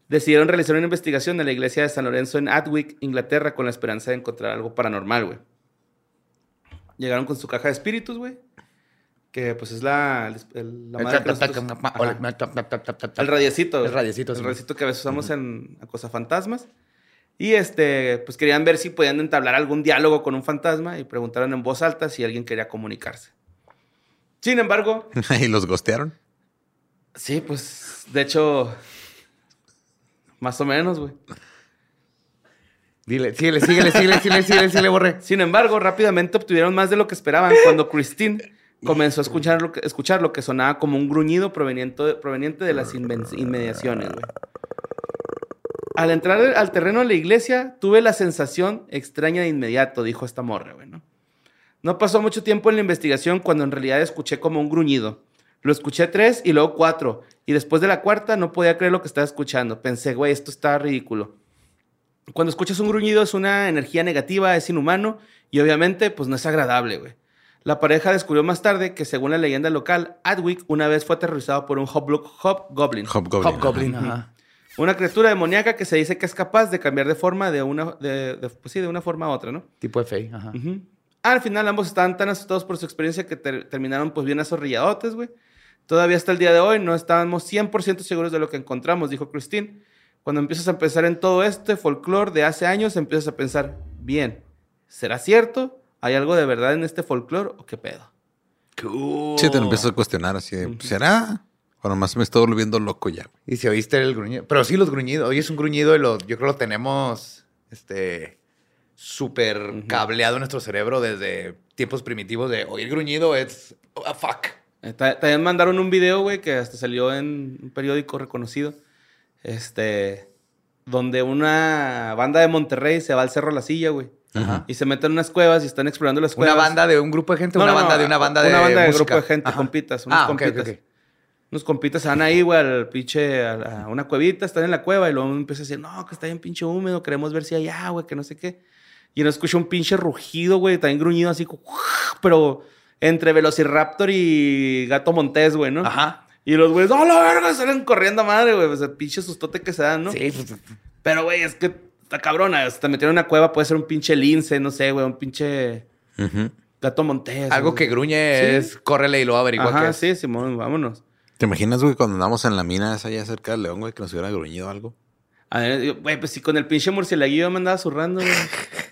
decidieron realizar una investigación en la iglesia de San Lorenzo en Adwick, Inglaterra, con la esperanza de encontrar algo paranormal, güey. Llegaron con su caja de espíritus, güey. Que pues es la, el- la madre que nosotros- Ajá. El radiecito. El radiecito, El sí. radiecito que a veces usamos en Acosafantasmas. Y este, pues querían ver si podían entablar algún diálogo con un fantasma y preguntaron en voz alta si alguien quería comunicarse. Sin embargo, ¿Y los gostearon? sí, pues de hecho, más o menos, güey. Dile, síguele, síguele, síguele, síguele, síguele, síguele, borre. Sin embargo, rápidamente obtuvieron más de lo que esperaban cuando Christine comenzó a escuchar lo que, escuchar lo que sonaba como un gruñido proveniente de, proveniente de las inven- inmediaciones. güey. Al entrar al terreno de la iglesia, tuve la sensación extraña de inmediato, dijo esta morra, güey, ¿no? No pasó mucho tiempo en la investigación cuando en realidad escuché como un gruñido. Lo escuché tres y luego cuatro. Y después de la cuarta no podía creer lo que estaba escuchando. Pensé, güey, esto está ridículo. Cuando escuchas un gruñido es una energía negativa, es inhumano y obviamente pues no es agradable, güey. La pareja descubrió más tarde que según la leyenda local, Adwick una vez fue aterrorizado por un hoblo- hobgoblin. Hobgoblin. Hobgoblin, ajá. Una criatura demoníaca que se dice que es capaz de cambiar de forma de una, de, de- pues sí, de una forma a otra, ¿no? Tipo de fe, ajá. Al final ambos estaban tan asustados por su experiencia que ter- terminaron pues bien azorrilladotes, güey. Todavía hasta el día de hoy no estábamos 100% seguros de lo que encontramos, dijo Christine. Cuando empiezas a pensar en todo este folclore de hace años, empiezas a pensar, bien, ¿será cierto? ¿Hay algo de verdad en este folclore o qué pedo? Sí, te lo empiezas a cuestionar así de, ¿será? O nomás me estoy volviendo loco ya. güey. Y si oíste el gruñido. Pero sí, los gruñidos. Hoy es un gruñido y lo, yo creo que lo tenemos este súper cableado en nuestro cerebro desde tiempos primitivos de oír gruñido es oh, fuck. Eh, ta- También mandaron un video, güey, que hasta salió en un periódico reconocido. Este. Donde una banda de Monterrey se va al Cerro La Silla, güey. Ajá. Y se meten en unas cuevas y están explorando las Una cuevas. banda de un grupo de gente, No, una no, banda no, de una banda de Una banda de música. grupo de gente, Ajá. compitas, unos Ah, compitas. Unos compitas se van ahí, güey, al pinche, a, una cuevita, están en la cueva y luego empieza a decir, no, que está bien pinche húmedo, queremos ver si hay agua, que no sé qué. Y no escucha un pinche rugido, güey, también gruñido así, pero entre Velociraptor y Gato Montés, güey, ¿no? Ajá. Y los güeyes, ¡oh, la verga! Salen corriendo a madre, güey. Pues el pinche sustote que se dan, ¿no? Sí, pues, Pero, güey, es que está cabrona. O sea, te metieron en una cueva, puede ser un pinche lince, no sé, güey, un pinche Ujú. gato montés. algo güey. que gruñe Sí. es córrele y luego averigua Ajá, sí, Simón, vámonos. ¿Te imaginas, güey, cuando andamos en la mina esa allá cerca del León, güey, que nos hubiera gruñido algo? A ver, yo, güey, pues sí, con el pinche murcielaguillo me andaba zurrando, güey.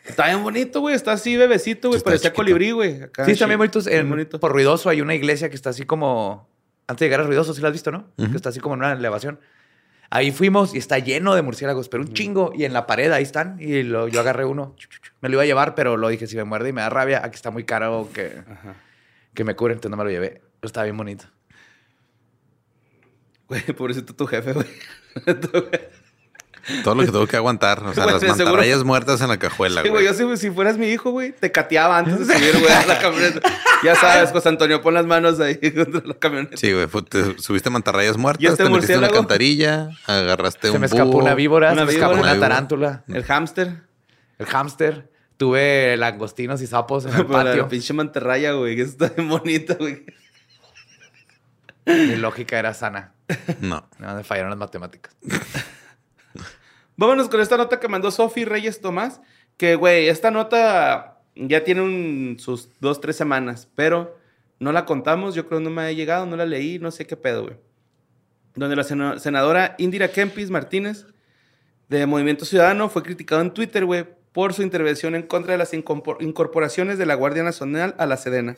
Está bien bonito, güey. Está así, bebecito, güey. Sí, está Parecía chiquito. colibrí, güey. Acá, Sí, están bien bien En- bonito. Por Ruidoso hay una iglesia que está así como... Antes de llegar a Ruidoso, sí la has visto, ¿no? Que está así como en una elevación. Ahí fuimos y está lleno de murciélagos, pero un chingo. Y en la pared ahí están. Y lo- yo agarré uno. Me lo iba a llevar, pero lo dije, si me muerde y me da rabia, aquí está muy caro que, Ajá. que me cure, entonces no me lo llevé. Pero estaba bien bonito. Güey, pobrecito tu jefe, güey. Todo lo que tuvo que aguantar. O sea, Güey, las seguro- mantarrayas muertas en la cajuela, Sí, güey, güey. yo si, si fueras mi hijo, güey, te cateaba antes de subir, güey, a la camioneta. Ya sabes, José Antonio, pon las manos ahí contra la camioneta. Sí, güey. te subiste mantarrayas muertas, ¿Y este te metiste en una alcantarilla, agarraste Se un me escapó búho. una víbora, Una se me escapó una tarántula, El hámster. el hámster. Tuve langostinos y sapos en el Para la patio. pinche mantarraya, güey, que está bien bonita, güey. Mi lógica era sana. No. No, me fallaron las matemáticas. Vámonos con esta nota que mandó Sofi Reyes Tomás. Que, güey, esta nota ya tiene un- sus dos, tres semanas, pero no la contamos. Yo creo que no me ha llegado, no la leí, no sé qué pedo, güey. Donde la sena- senadora Indira Kempis Martínez, de Movimiento Ciudadano, fue criticado en Twitter, güey, por su intervención en contra de las incorpor- incorporaciones de la Guardia Nacional a la Sedena.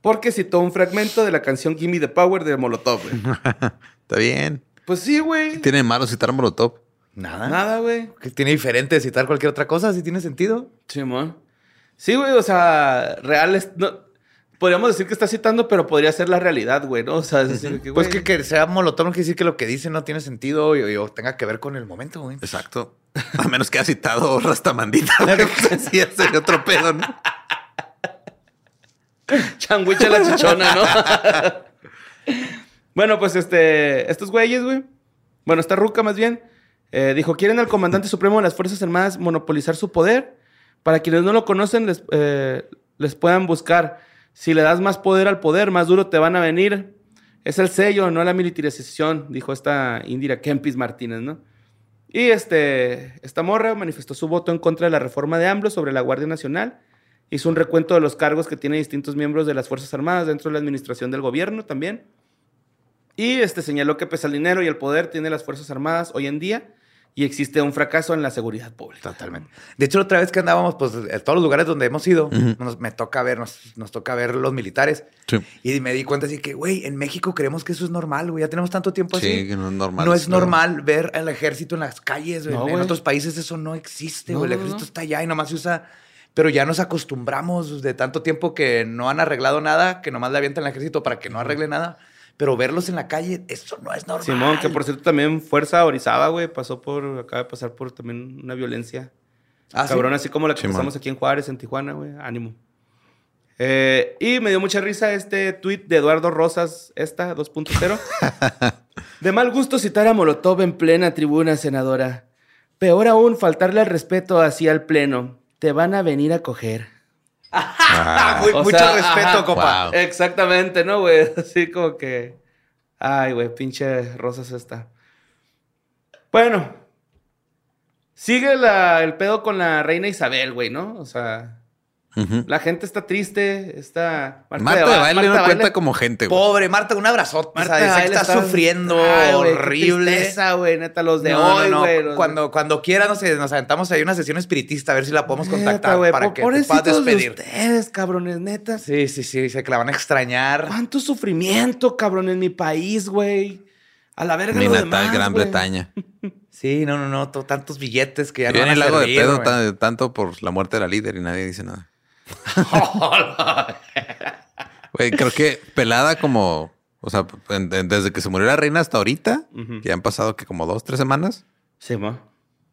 Porque citó un fragmento de la canción Gimme the Power de Molotov, güey. Está bien. Pues sí, güey. ¿Qué tiene malo citar Molotov? Nada. Nada, güey. ¿Qué tiene diferente de citar cualquier otra cosa? Si tiene sentido. Simón. Sí, güey, o sea, real es. No, podríamos decir que está citando, pero podría ser la realidad, güey, ¿no? O sea, es decir, que, Pues güey, que, que sea molotov no quiere decir que lo que dice no tiene sentido y, o tenga que ver con el momento, güey. Exacto. A menos que haya citado Rastamandita, güey. Sí, ese sería otro pedo, ¿no? changuicha la chichona, ¿no? bueno, pues este, estos güeyes, güey. Bueno, esta ruca más bien, eh, dijo, quieren al comandante supremo de las Fuerzas Armadas monopolizar su poder. Para quienes no lo conocen, les, eh, les puedan buscar. Si le das más poder al poder, más duro te van a venir. Es el sello, no la militarización, dijo esta Indira Kempis Martínez, ¿no? Y este, esta morra manifestó su voto en contra de la reforma de AMLO sobre la Guardia Nacional. Hizo un recuento de los cargos que tienen distintos miembros de las Fuerzas Armadas dentro de la administración del gobierno también. Y este, señaló que pese al dinero y el poder tiene las Fuerzas Armadas hoy en día y existe un fracaso en la seguridad pública. Totalmente. De hecho, la otra vez que andábamos, pues, en todos los lugares donde hemos ido, nos, me toca ver, nos, nos toca ver los militares. Sí. Y me di cuenta así que, güey, en México creemos que eso es normal, güey. Ya tenemos tanto tiempo así. Sí, que no es normal. No es normal ver al ejército en las calles, güey. No, en otros países eso no existe, No, güey. El ejército no. está allá y nomás se usa. Pero ya nos acostumbramos de tanto tiempo que no han arreglado nada, que nomás le avientan al ejército para que no arregle nada. Pero verlos en la calle, eso no es normal. Simón, que por cierto también Fuerza Orizaba, güey, pasó por, acaba de pasar por también una violencia Ah, ¿sí? cabrón, así como la que Simón. pasamos aquí en Juárez, en Tijuana, güey, ánimo. Eh, y me dio mucha risa este tweet de Eduardo Rosas, esta 2.0. de mal gusto citar a Molotov en plena tribuna, senadora. Peor aún, faltarle al respeto hacia el pleno. Te van a venir a coger. Ah, muy- mucho sea, respeto, ajá. copa. Wow. Exactamente, ¿no, güey? Así como que. Ay, güey, pinche Rosas esta. Bueno. Sigue la- el pedo con la reina Isabel, güey, ¿no? O sea, La gente está triste, está... Marta de Ba- baile no Marta cuenta Baile- como gente, güey. Pobre Marta, un abrazote. Marta o sea, sé que Baile está, sufriendo Ay, güey, qué horrible. tristeza, güey, neta, los de No, hoy, no. güey. los- Cuando, cuando quiera, no sé, nos aventamos ahí una sesión espiritista a ver si la podemos Neta, contactar güey, para que te puedas de despedir. ustedes, cabrones, neta. Sí, sí, sí, sé que la van a extrañar. ¿Cuánto sufrimiento, cabrón, en mi país, güey? A la verga Mi lo natal demás, Gran. Bretaña. Sí, no, no, no, to- tantos billetes que ya Y no van el lago de pedo tanto por la muerte de la líder y nadie dice nada. Güey, creo que pelada como, o sea, en- en- desde que se murió la reina hasta ahorita, Ujú. que han pasado que como dos, tres semanas, Sí, ma.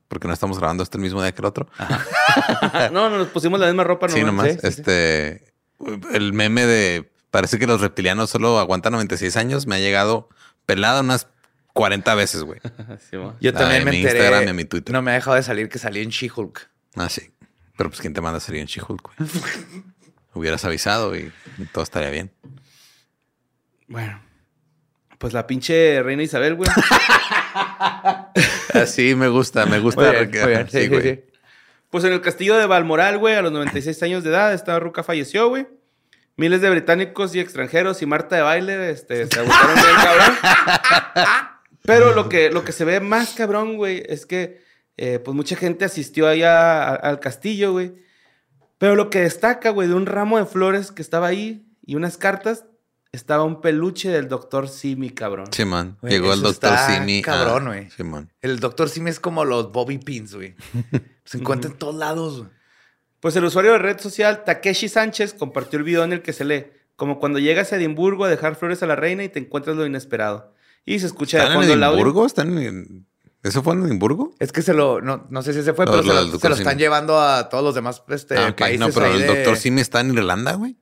porque no estamos grabando este el mismo día que el otro. no, no, nos pusimos la misma ropa sí, nomás. nomás. este, el meme de parece que los reptilianos solo aguantan 96 años me ha llegado pelada unas 40 veces, güey. Sí, ma. Yo también me mi enteré. Instagram y en mi Twitter. No me ha dejado de salir que salí en She-Hulk. Ah, sí. Pero pues, ¿quién te manda a salir en She-Hulk, güey? Hubieras avisado y todo estaría bien. Bueno. Pues la pinche reina Isabel, güey. Así me gusta, me gusta. Sí, güey. sí. Pues en el castillo de Balmoral, güey, a los 96 años de edad, esta ruca falleció, güey. Miles de británicos y extranjeros y Marta de baile este, se agotaron bien cabrón. Pero lo que, lo que se ve más cabrón, güey, es que eh, pues mucha gente asistió allá a- al castillo, güey. Pero lo que destaca, güey, de un ramo de flores que estaba ahí y unas cartas, estaba un peluche del doctor Simi, cabrón. Simón. Güey, Llegó el doctor Simi. cabrón, ah, güey. Simón. El doctor Simi es como los Bobby Pins, güey. Se encuentra en todos lados, güey. Pues el usuario de red social Takeshi Sánchez compartió el video en el que se lee, como cuando llegas a Edimburgo a dejar flores a la reina y te encuentras lo inesperado. Y se escucha de ¿Están en fondo el audio. Edimburgo? ¿Están en... ¿Eso fue en Edimburgo? Es que se lo, no, no sé si se fue, pero lo se, lo, se están llevando a todos los demás este, Ah, países. No, pero el de- doctor Simi está en Irlanda, güey.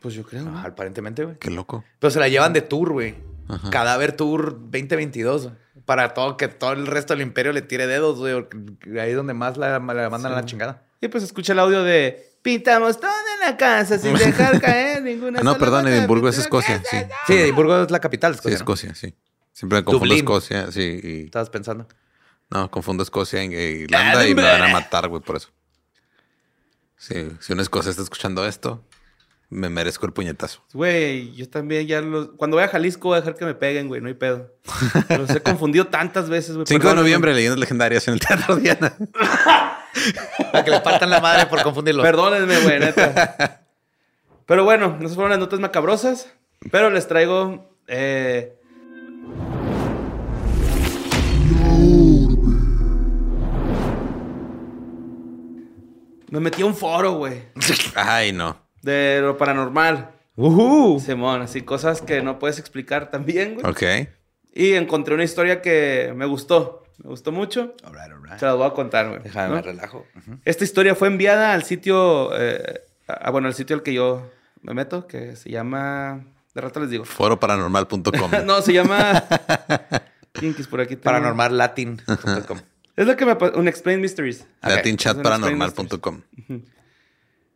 Pues yo creo. Ah, aparentemente, güey. Qué loco. Pero se la llevan de tour, güey. Cadáver Tour 2022. güey. Para todo, que todo el resto del imperio le tire dedos, güey. Ahí es donde más la, la mandan a la chingada. Y pues escucha el audio de Pintamos toda la casa sin dejar caer ninguna Ah, no, perdón, Edimburgo es Escocia, sí. Sí, Edimburgo es la capital. Sí, Escocia, ¿no? Escocia, sí. Siempre me confundo Dublín. Escocia, sí. Y... Estabas pensando. No, confundo Escocia e Irlanda y me van a matar, güey, por eso. Sí, si un escocés está escuchando esto, me merezco el puñetazo. Güey, yo también ya los... Cuando voy a Jalisco voy a dejar que me peguen, güey, no hay pedo. Los he confundido tantas veces, güey. 5 de noviembre, leyendas legendarias en el Teatro Diana. Para que le partan la madre por confundirlo. Perdónenme, güey, neta. Pero bueno, esas fueron las notas macabrosas. Pero les traigo. eh, Me metí a un foro, güey. Ay, no. De lo paranormal. Ujú. Simón, así cosas que no puedes explicar también, güey. Ok. Y encontré una historia que me gustó. Me gustó mucho. All right, all right. Se las voy a contar, güey. Déjame, ¿no? me relajo. Esta historia fue enviada al sitio, eh, bueno, al sitio al que yo me meto, que se llama, de rato les digo. Foroparanormal.com. no, se llama Kinkis por aquí. Paranormallatin.com. Es lo que me un Explain Mysteries. Latinchatparanormal.com.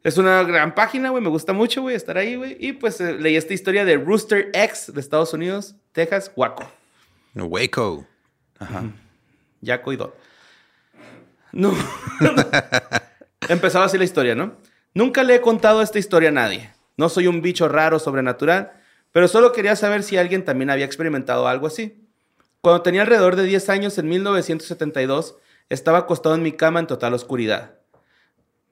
Es una gran página, güey, me gusta mucho, güey, estar ahí, güey. Y pues eh, leí esta historia de Rooster X de Estados Unidos, Texas, Waco. Waco. Yaco y Dot. No. Empezaba así la historia, ¿no? Nunca le he contado esta historia a nadie. No soy un bicho raro sobrenatural, pero solo quería saber si alguien también había experimentado algo así. Cuando tenía alrededor de 10 años, en 1972, estaba acostado en mi cama en total oscuridad.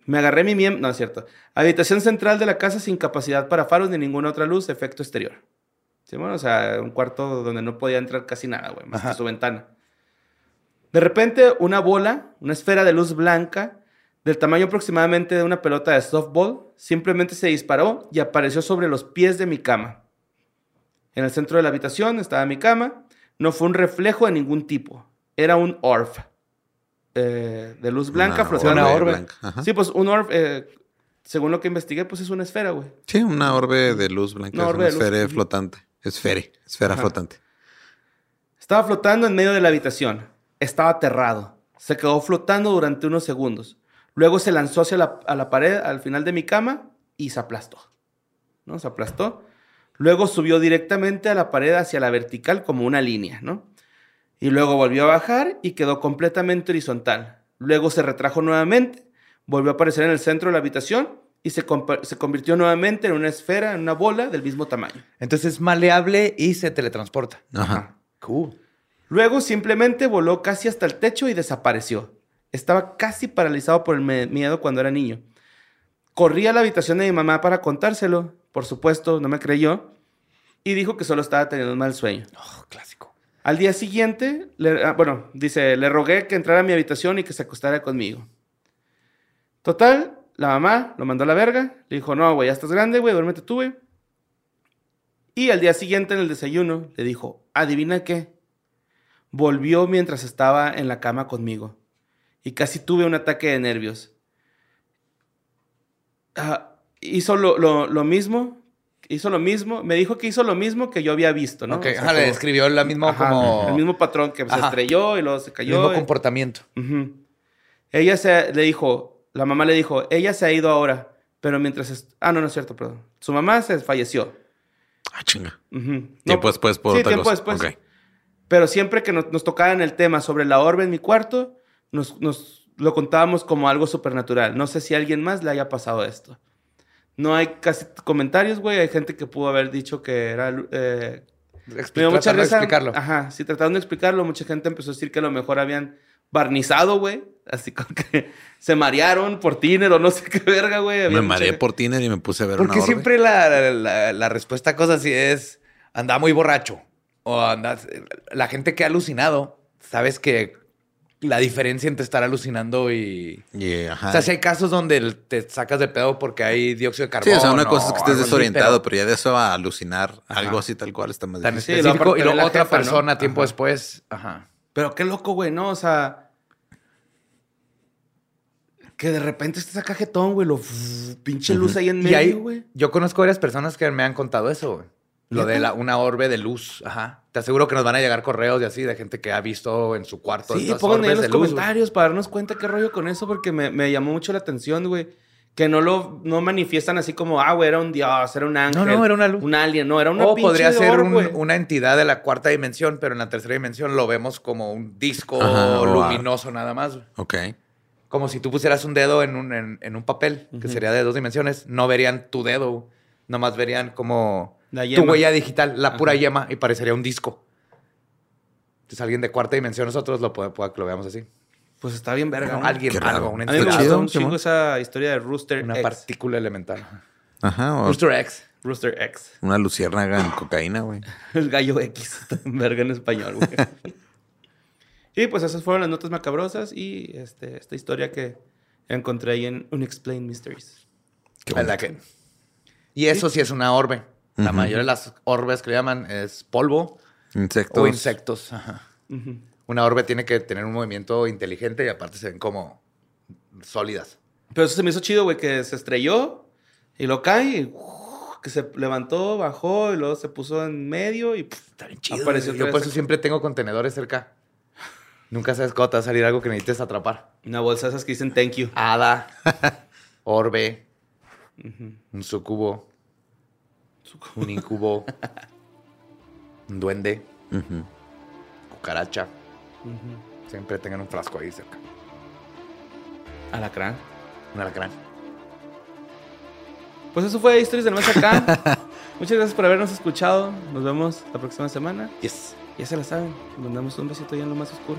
Me agarré mi miembro... No, es cierto. Habitación central de la casa sin capacidad para faros ni ninguna otra luz, efecto exterior. Sí, bueno, o sea, un cuarto donde no podía entrar casi nada, güey, más que su ventana. De repente, una bola, una esfera de luz blanca, del tamaño aproximadamente de una pelota de softball, simplemente se disparó y apareció sobre los pies de mi cama. En el centro de la habitación estaba mi cama. No fue un reflejo de ningún tipo. Era un orb. eh, de luz blanca Una flotando. Una orbe. blanca. Sí, pues un orb, eh, según lo que investigué, pues es una esfera, güey. Sí, una orbe de luz blanca. Una es una luz. esfera flotante. Esfere. Esfera Ajá. flotante. Estaba flotando en medio de la habitación. Estaba aterrado. Se quedó flotando durante unos segundos. Luego se lanzó hacia la, a la pared al final de mi cama y se aplastó. ¿No? Se aplastó. Luego subió directamente a la pared hacia la vertical como una línea, ¿no? Y luego volvió a bajar y quedó completamente horizontal. Luego se retrajo nuevamente, volvió a aparecer en el centro de la habitación y se, se convirtió nuevamente en una esfera, en una bola del mismo tamaño. Entonces es maleable y se teletransporta. Ajá. Cool. Luego simplemente voló casi hasta el techo y desapareció. Estaba casi paralizado por el miedo cuando era niño. Corrí a la habitación de mi mamá para contárselo. Por supuesto, no me creyó. Y dijo que solo estaba teniendo un mal sueño. Oh, clásico. Al día siguiente, le- ah, bueno, dice, le rogué que entrara a mi habitación y que se acostara conmigo. Total, la mamá lo mandó a la verga. Le dijo, no, güey, ya estás grande, güey, duérmete tú, güey. Y al día siguiente en el desayuno le dijo, adivina qué. Volvió mientras estaba en la cama conmigo. Y casi tuve un ataque de nervios. Ah, hizo lo, lo- lo mismo. Hizo lo mismo. Me dijo que hizo lo mismo que yo había visto, ¿no? ok, O sea, ajá, le describió la misma Ajá, como... el mismo patrón que se estrelló y luego se el cayó. mismo y- comportamiento. Ella se le dijo, la mamá le dijo, ella se ha ido ahora, pero mientras... Ah, no, no es cierto, perdón. Su mamá se falleció. Ah, chinga. Tiempo después por sí, otra tiempo cosa. después. Pero siempre que nos, nos tocaban el tema sobre la orbe en mi cuarto, nos, nos lo contábamos como algo supernatural. No sé si a alguien más le haya pasado esto. No hay casi comentarios, güey. Hay gente que pudo haber dicho que era... eh, me dio mucha de explicarlo. Ajá, sí, tratando de explicarlo, mucha gente empezó a decir que a lo mejor habían barnizado, güey. Así como que se marearon por Tiner o no sé qué verga, güey. Me mucha- mareé por Tinder y me puse a ver Porque una orbe. siempre la, la- la respuesta a cosas así es anda muy borracho. O andas. La gente que ha alucinado, sabes que la diferencia entre estar alucinando y. Ajá. O sea, si hay casos donde te sacas de pedo porque hay dióxido de Sí, carbono. o sea, una cosa es que estés así, desorientado, pero pero, ya de eso a alucinar Ajá. algo así tal cual está más Tan difícil. Sí, específico. y luego otra jefa, ¿no? persona tiempo Ajá. después. Ajá. Pero qué loco, güey, ¿no? O sea, que de repente estés acá jetón, güey, lo pinche luz ahí en medio, güey. yo conozco varias personas que me han contado eso, güey. Lo de la, una orbe de luz. Ajá. Te aseguro que nos van a llegar correos y así de gente que ha visto en su cuarto. Sí, pónganme ahí en los de luz, comentarios para darnos cuenta qué rollo con eso, porque me, me llamó mucho la atención, güey. Que no lo no manifiestan así como, ah, güey, era un dios, era un ángel. no, era una luz. Un alien, no, era una O pinche podría ser orb, un- una entidad de la cuarta dimensión, pero en la tercera dimensión lo vemos como un disco Ajá, luminoso nada más. Ok. Como si tú pusieras un dedo en un, en, en un papel, que sería de dos dimensiones, no verían tu dedo, nomás verían como tu yema. huella digital, la pura Ajá. yema, y parecería un disco. Entonces alguien de cuarta dimensión, nosotros lo puede, puede que lo veamos así. Pues está bien verga. Alguien, algo, una A mí me gustó un chingo esa historia de Rooster una X. partícula elemental. Ajá. o Rooster X. Rooster X. una luciérnaga en cocaína, güey. El gallo X. verga en español, güey. y pues esas fueron las notas macabrosas y este, esta historia que encontré ahí en Unexplained Mysteries. Qué ¿Verdad bonito. que? Y eso sí es una orbe. La mayoría de las orbes que le llaman es polvo Insectos. o insectos. Ajá. Una orbe tiene que tener un movimiento inteligente y aparte se ven como sólidas. Pero eso se me hizo chido, güey, que se estrelló y lo cae y que se levantó, bajó y luego se puso en medio y pff, Está bien chido. Apareció. Yo por eso siempre tengo contenedores cerca. Nunca sabes cuándo te va a salir algo que necesites atrapar. una bolsa de esas que dicen thank you. Hada, orbe, un sucubo, un incubo, un duende, cucaracha. Siempre tengan un frasco ahí cerca. Alacrán. Un alacrán. Pues eso fue Historias del Más Acá. Muchas gracias por habernos escuchado. Nos vemos la próxima semana. Yes. Ya se la saben. Les mandamos un besito ya en lo más oscuro.